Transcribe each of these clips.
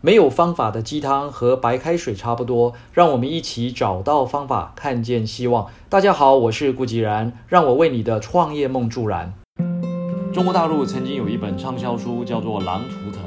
没有方法的鸡汤和白开水差不多，让我们一起找到方法，看见希望。大家好，我是顾吉然，让我为你的创业梦助燃。中国大陆曾经有一本畅销书叫做《狼图腾》，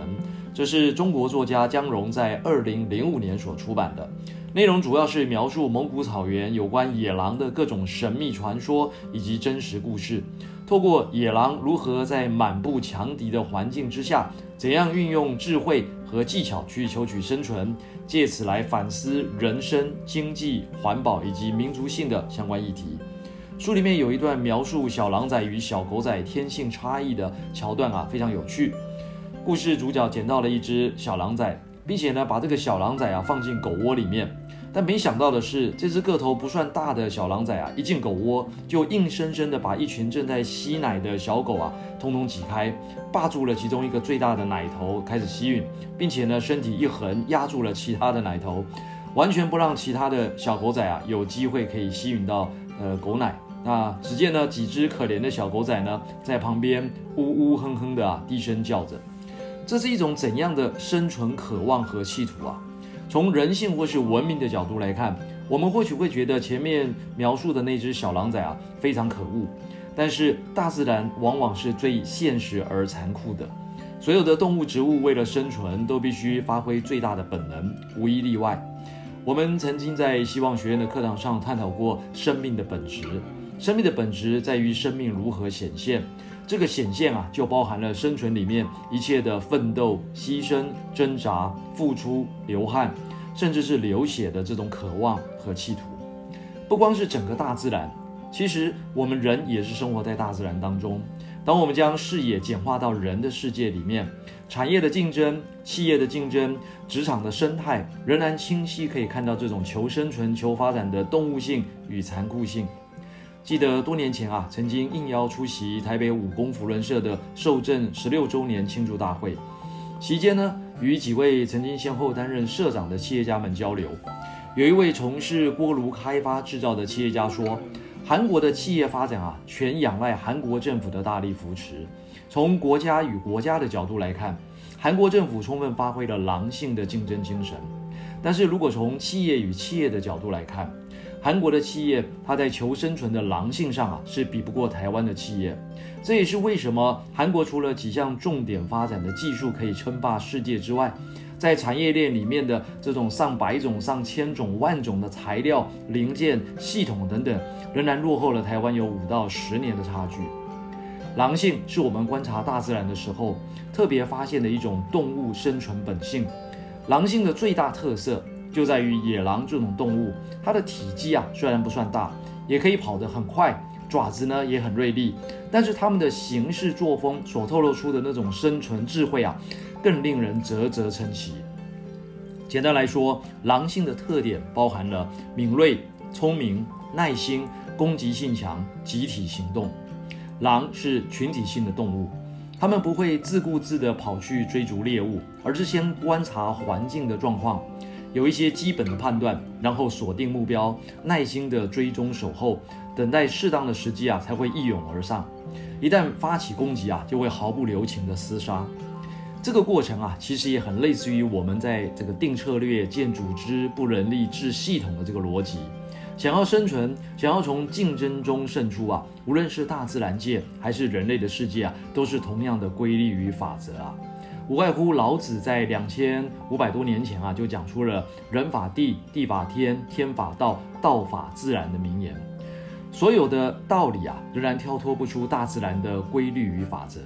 这是中国作家姜蓉在二零零五年所出版的，内容主要是描述蒙古草原有关野狼的各种神秘传说以及真实故事。透过野狼如何在满布强敌的环境之下，怎样运用智慧和技巧去求取生存，借此来反思人生、经济、环保以及民族性的相关议题。书里面有一段描述小狼崽与小狗仔天性差异的桥段啊，非常有趣。故事主角捡到了一只小狼崽，并且呢，把这个小狼崽啊放进狗窝里面。但没想到的是，这只个头不算大的小狼崽啊，一进狗窝就硬生生的把一群正在吸奶的小狗啊，通通挤开，霸住了其中一个最大的奶头，开始吸吮，并且呢，身体一横压住了其他的奶头，完全不让其他的小狗仔啊有机会可以吸吮到呃狗奶。那只见呢，几只可怜的小狗仔呢，在旁边呜呜哼哼的啊低声叫着，这是一种怎样的生存渴望和企图啊？从人性或是文明的角度来看，我们或许会觉得前面描述的那只小狼崽啊非常可恶，但是大自然往往是最现实而残酷的。所有的动物、植物为了生存，都必须发挥最大的本能，无一例外。我们曾经在希望学院的课堂上探讨过生命的本质。生命的本质在于生命如何显现。这个显现啊，就包含了生存里面一切的奋斗、牺牲、挣扎、付出、流汗，甚至是流血的这种渴望和企图。不光是整个大自然，其实我们人也是生活在大自然当中。当我们将视野简化到人的世界里面，产业的竞争、企业的竞争、职场的生态，仍然清晰可以看到这种求生存、求发展的动物性与残酷性。记得多年前啊，曾经应邀出席台北武功福伦社的受赠十六周年庆祝大会，期间呢，与几位曾经先后担任社长的企业家们交流。有一位从事锅炉开发制造的企业家说，韩国的企业发展啊，全仰赖韩国政府的大力扶持。从国家与国家的角度来看，韩国政府充分发挥了狼性的竞争精神。但是如果从企业与企业的角度来看，韩国的企业，它在求生存的狼性上啊，是比不过台湾的企业。这也是为什么韩国除了几项重点发展的技术可以称霸世界之外，在产业链里面的这种上百种、上千种、万种的材料、零件、系统等等，仍然落后了台湾有五到十年的差距。狼性是我们观察大自然的时候特别发现的一种动物生存本性。狼性的最大特色。就在于野狼这种动物，它的体积啊虽然不算大，也可以跑得很快，爪子呢也很锐利，但是它们的行事作风所透露出的那种生存智慧啊，更令人啧啧称奇。简单来说，狼性的特点包含了敏锐、聪明、耐心、攻击性强、集体行动。狼是群体性的动物，它们不会自顾自地跑去追逐猎物，而是先观察环境的状况。有一些基本的判断，然后锁定目标，耐心的追踪守候，等待适当的时机啊，才会一涌而上。一旦发起攻击啊，就会毫不留情的厮杀。这个过程啊，其实也很类似于我们在这个定策略、建组织、布人力、制系统的这个逻辑。想要生存，想要从竞争中胜出啊，无论是大自然界还是人类的世界啊，都是同样的规律与法则啊。无外乎老子在两千五百多年前啊，就讲出了“人法地，地法天，天法道，道法自然”的名言。所有的道理啊，仍然跳脱不出大自然的规律与法则。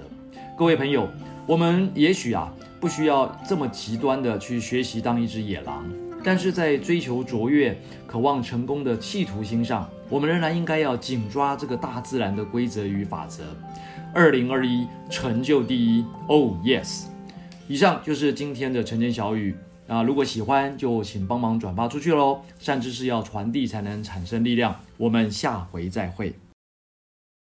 各位朋友，我们也许啊，不需要这么极端的去学习当一只野狼，但是在追求卓越、渴望成功的企图心上，我们仍然应该要紧抓这个大自然的规则与法则。二零二一，成就第一，Oh yes。以上就是今天的晨间小语啊！如果喜欢，就请帮忙转发出去喽。善知识要传递，才能产生力量。我们下回再会。